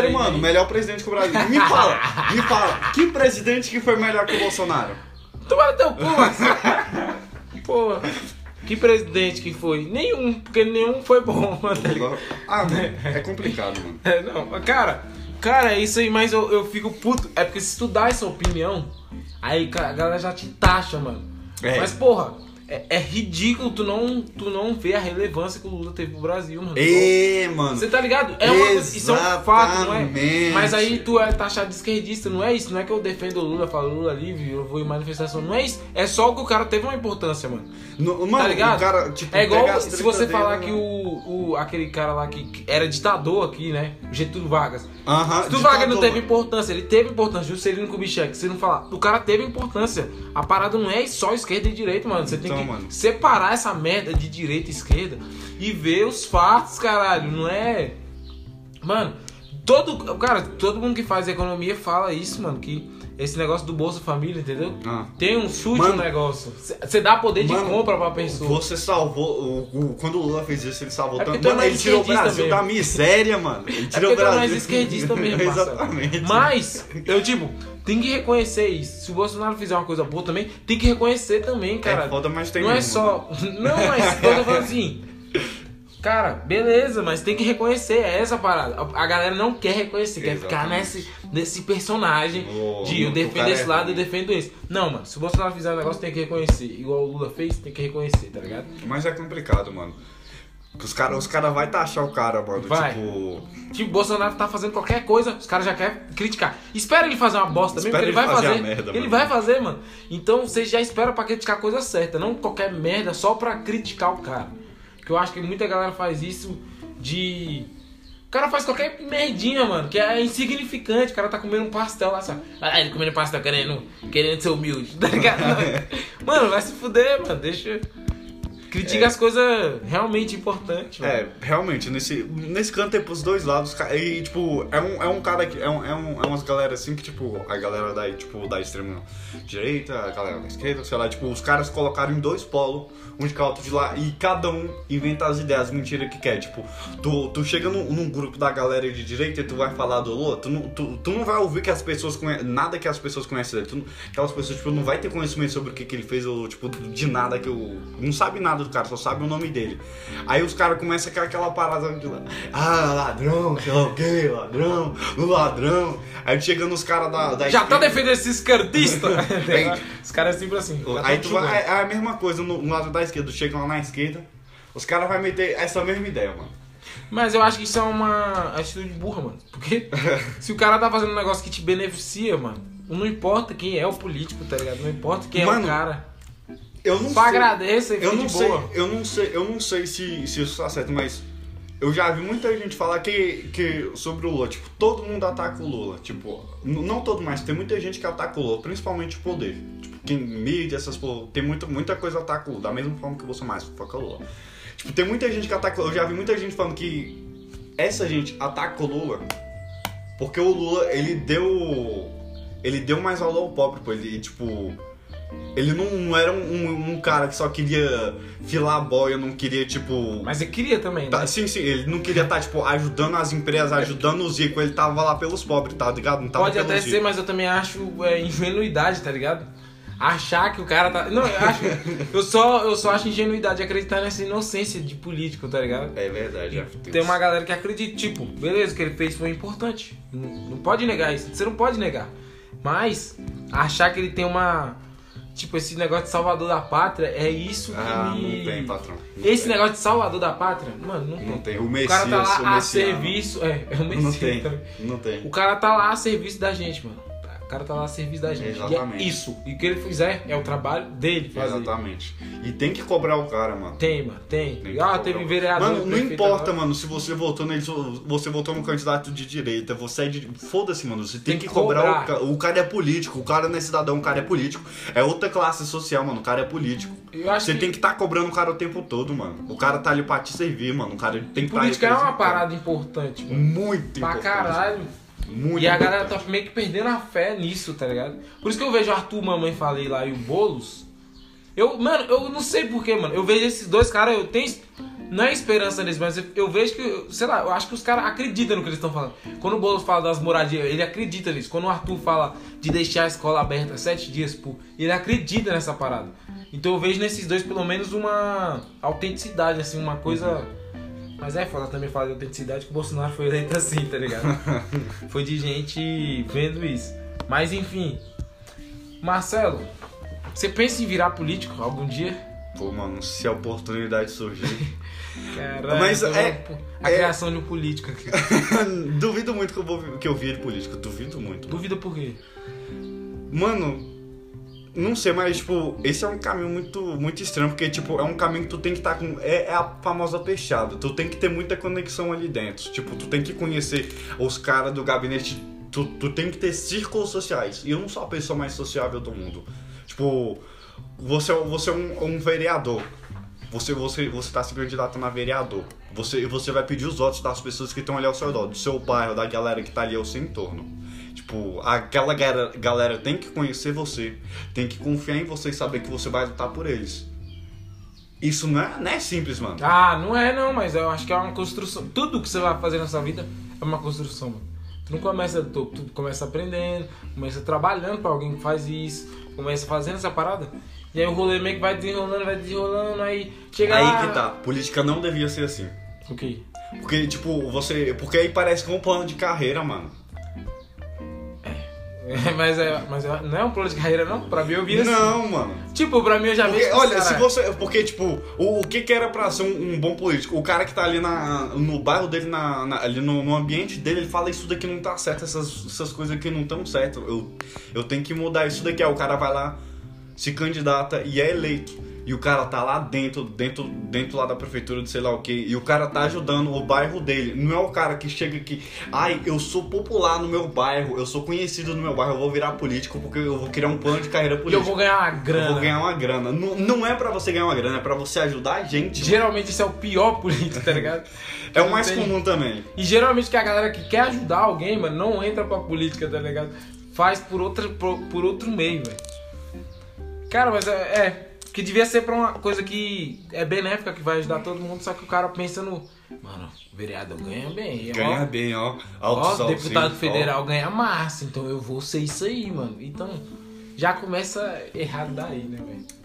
ser aí, humano, melhor presidente que o Brasil. Me fala, me fala, que presidente que foi melhor que o Bolsonaro? Toma no teu cu. Porra. Que presidente que foi? Nenhum, porque nenhum foi bom, tá? Ah, é complicado, mano. É, não, cara, cara, é isso aí, mas eu, eu fico puto. É porque se tu dá essa opinião, aí a galera já te taxa, mano. É. Mas, porra, é, é ridículo tu não, tu não ver a relevância que o Lula teve pro Brasil, mano. Ê, mano. Você tá ligado? É uma coisa, isso é um fato, não é? Mas aí tu é taxado de esquerdista, não é isso? Não é que eu defendo o Lula, falo Lula livre, eu vou em manifestação, não é isso. É só que o cara teve uma importância, mano. No- mano, tá ligado? o cara, tipo, é igual se você dele, falar né? que o, o aquele cara lá que, que era ditador aqui, né? O Getúlio Vargas. Aham, Se o Vargas não teve mano. importância, ele teve importância, Juscelino Kubitschek, se não falar, o cara teve importância. A parada não é só esquerda e direita, mano. Você tem Então, que mano. separar essa merda de direita e esquerda e ver os fatos, caralho. Não é. Mano, todo. Cara, todo mundo que faz economia fala isso, mano. Que esse negócio do Bolsa Família, entendeu? Ah. Tem um chute Mano. no negócio. Você dá poder de Mano, compra pra pessoa. Você salvou. O, o- quando o Lula fez isso, ele salvou É tanto. é Mano, ele tirou o Brasil mesmo. da miséria, mano. Ele É tirou porque o é Brasil. mais esquerdista mesmo. Exatamente. Mas, eu tipo, tem que reconhecer isso. Se o Bolsonaro fizer uma coisa boa também, tem que reconhecer também, cara. É foda, mas tem Não é só. Não, mas eu tô falando assim. Cara, beleza, mas tem que reconhecer, é essa parada. A galera não quer reconhecer, quer ficar Exatamente. nesse, nesse personagem de eu defendo cara esse é lado, eu defendo esse. Não, mano, se o Bolsonaro fizer um negócio, tem que reconhecer. Igual o Lula fez, tem que reconhecer, tá ligado? Mas é complicado, mano. Os caras os cara vai taxar o cara, mano. Vai. Tipo. Tipo, o Bolsonaro tá fazendo qualquer coisa, os caras já querem criticar. Espera ele fazer uma bosta mesmo, porque ele vai ele fazer fazer. a merda, ele mano. vai fazer, mano. Então você já espera pra criticar a coisa certa, não qualquer merda só pra criticar o cara. Que eu acho que muita galera faz isso de. O cara faz qualquer merdinha, mano, que é insignificante. O cara tá comendo um pastel lá, sabe? Ah, ele comendo pastel querendo, querendo ser humilde, tá ligado? mano, vai se fuder, mano. Deixa. Critica É. as coisas realmente importantes, mano. É, realmente, nesse, nesse canto tem pros dois lados. E, tipo, é um, é um cara que. É, um, é, um, é umas galera assim que, tipo, a galera da, tipo, da extrema direita, a galera da esquerda, sei lá, tipo, os caras colocaram em dois polos, um de cá, outro de lá, e cada um inventa as ideias, as mentiras que quer. Tipo, tu, tu chega num, num grupo da galera de direita e tu vai falar do Lula, tu não, tu, tu não vai ouvir que as pessoas conhecem, nada que as pessoas conhecem dele. Tu, aquelas pessoas, tipo, não vai ter conhecimento sobre o que, que ele fez, ou, tipo, de nada que eu. Não sabe nada do cara, só sabe o nome dele. Aí os caras começam com aquela parada de lá. Ah, ladrão, sei lá o ladrão, o ladrão. Aí chega nos caras da, da Já tá defendendo esse esquerdista? Os caras é sempre assim. Aí tão tu vai, é a mesma coisa no, no lado da esquerda, chega lá na esquerda, os caras vão meter essa mesma ideia, mano. Mas eu acho que isso é uma atitude burra, mano. Porque se o cara tá fazendo um negócio que te beneficia, mano, não importa quem é o político, tá ligado? Não importa quem é Mano, o cara. Eu não Só sei. agradeça e Eu não de sei, boa. eu não sei, eu não sei se, se isso tá certo, mas eu já vi muita gente falar que, que sobre o Lula, tipo, todo mundo ataca o Lula, tipo, não todo, mas tem muita gente que ataca o Lula, principalmente o poder. Tipo, quem mídia, essas tem muita, muita coisa que ataca o Lula, da mesma forma que você mais foca o Lula. Tipo, tem muita gente que ataca, eu já vi muita gente falando que essa gente ataca o Lula porque o Lula, ele deu ele deu mais valor ao pobre, pô, ele tipo ele não, não era um, um- um cara que só queria filar a boia, não queria, tipo. Mas ele queria também, né? Tá, sim, sim, ele não queria estar, tipo, ajudando as empresas, ajudando os ricos, ele tava lá pelos pobres, tá ligado? Não tava Pode até ser, mas eu também acho é, ingenuidade, tá ligado? Achar que o cara tá. Não, eu acho. eu, só, eu só acho ingenuidade acreditar nessa inocência de político, tá ligado? É verdade. Tem uma galera que acredita, tipo, beleza, o que ele fez foi importante. Não, não pode negar isso. Você não pode negar. Mas achar que ele tem uma. Tipo, esse negócio de salvador da pátria é isso que Ah, me. não tem, patrão. Não Esse tem. negócio de salvador da pátria, mano, não tem. Não tem. O O Messias, cara tá lá o a serviço. É, é o Messias Não tem, também. não tem. O cara tá lá a serviço da gente, mano. O cara tá lá a serviço da gente. Exatamente. E é isso. E o que ele fizer é o trabalho dele fazer. Exatamente. E tem que cobrar o cara, mano. Tem, mano, tem. Tem ah, teve vereador. Mano, não importa, agora. mano, se você votou nele, você votou no candidato de direita, você é de. Foda-se, mano. Você tem, Tem que, que cobrar. cobrar. O, o cara é político, o cara não é cidadão, o cara é político. É outra classe social, mano. O cara é político. Você que tem que estar cobrando o cara o tempo todo, mano. O cara tá ali pra te servir, mano. O cara tem que tá política é uma parada importante, mano. Muito Pra importante. caralho. Muito e a galera tá meio que perdendo a fé nisso, tá ligado? Por isso que eu vejo o Arthur, mamãe falei lá e o Boulos. Eu, mano, eu não sei porquê, mano. Eu vejo esses dois caras, eu tenho. não é esperança nisso, mas eu, eu vejo que, sei lá, eu acho que os caras acreditam no que eles estão falando. Quando o Boulos fala das moradias, ele acredita nisso. Quando o Arthur fala de deixar a escola aberta sete dias por. Ele acredita nessa parada. Então eu vejo nesses dois, pelo menos, uma autenticidade, assim, uma coisa. Mas é foda também falar de autenticidade que o Bolsonaro foi eleito assim, tá ligado? foi de gente vendo isso. Mas enfim. Marcelo, você pensa em virar político algum dia? Pô, mano, se a oportunidade surgir. Caralho, Mas é- a é- criação de um político aqui. duvido muito que eu, vou, que eu vire político. Duvido muito. Dúvida por quê? Mano, não sei, mas, tipo, esse é um caminho muito, muito estranho, porque, tipo, é um caminho que tu tem que estar com. É, é a famosa peixada. Tu tem que ter muita conexão ali dentro. Tipo, tu tem que conhecer os caras do gabinete. Tu, tu tem que ter círculos sociais. E eu não sou a pessoa mais sociável do mundo. Tipo, você, você é um, um vereador. Você, você, você tá se candidatando a vereador. Você, você vai pedir os votos das pessoas que estão ali ao seu redor, do seu bairro, da galera que tá ali ao seu entorno. Tipo, aquela galera, galera tem que conhecer você, tem que confiar em você e saber que você vai lutar por eles. Isso não é, não é simples, mano. Ah, não é não, mas eu acho que é uma construção. Tudo que você vai fazer nessa vida é uma construção, mano. Tu não começa do topo, tu começa aprendendo, começa trabalhando pra alguém que faz isso, começa fazendo essa parada. E aí o rolê meio que vai desenrolando, vai desenrolando, aí chega lá... Aí que tá, política não devia ser assim. O quê? Porque, tipo, você. Porque aí parece que é um plano de carreira, mano. É, mas, é, mas é- não é um plano de carreira, não? Pra mim eu vi assim. Não, mano. Tipo, pra mim eu já vi Porque, esse olha, se você. Porque, tipo, o, o que que era pra ser um, um bom político? O cara que tá ali na, no bairro dele, na, na- ali no, no ambiente dele, ele fala isso daqui não tá certo, essas, essas coisas aqui não estão certo. Eu, eu tenho que mudar isso daqui. Aí o cara vai lá, se candidata e é eleito. E o cara tá lá dentro, dentro, dentro lá da prefeitura de sei lá o que, e o cara tá ajudando o bairro dele. Não é o cara que chega aqui, ai, eu sou popular no meu bairro, eu sou conhecido no meu bairro, eu vou virar político porque eu vou criar um plano de carreira E eu política. vou ganhar uma grana. Eu vou ganhar uma grana. Não, não é pra você ganhar uma grana, é pra você ajudar a gente. Geralmente isso é o pior político, tá ligado? É o mais tem- comum também. E geralmente que a galera que quer ajudar alguém, mano, não entra pra política, tá ligado? Faz por, outra, por, por outro meio, velho. Cara, mas é, é. Que devia ser pra uma coisa que é benéfica, que vai ajudar todo mundo, só que o cara pensa no. Mano, vereador ganha bem. ó. Ganha bem, ó. Ó, Altos deputado auxílios, federal ganha massa, então eu vou ser isso aí, mano. Então, já começa errado daí, né, velho?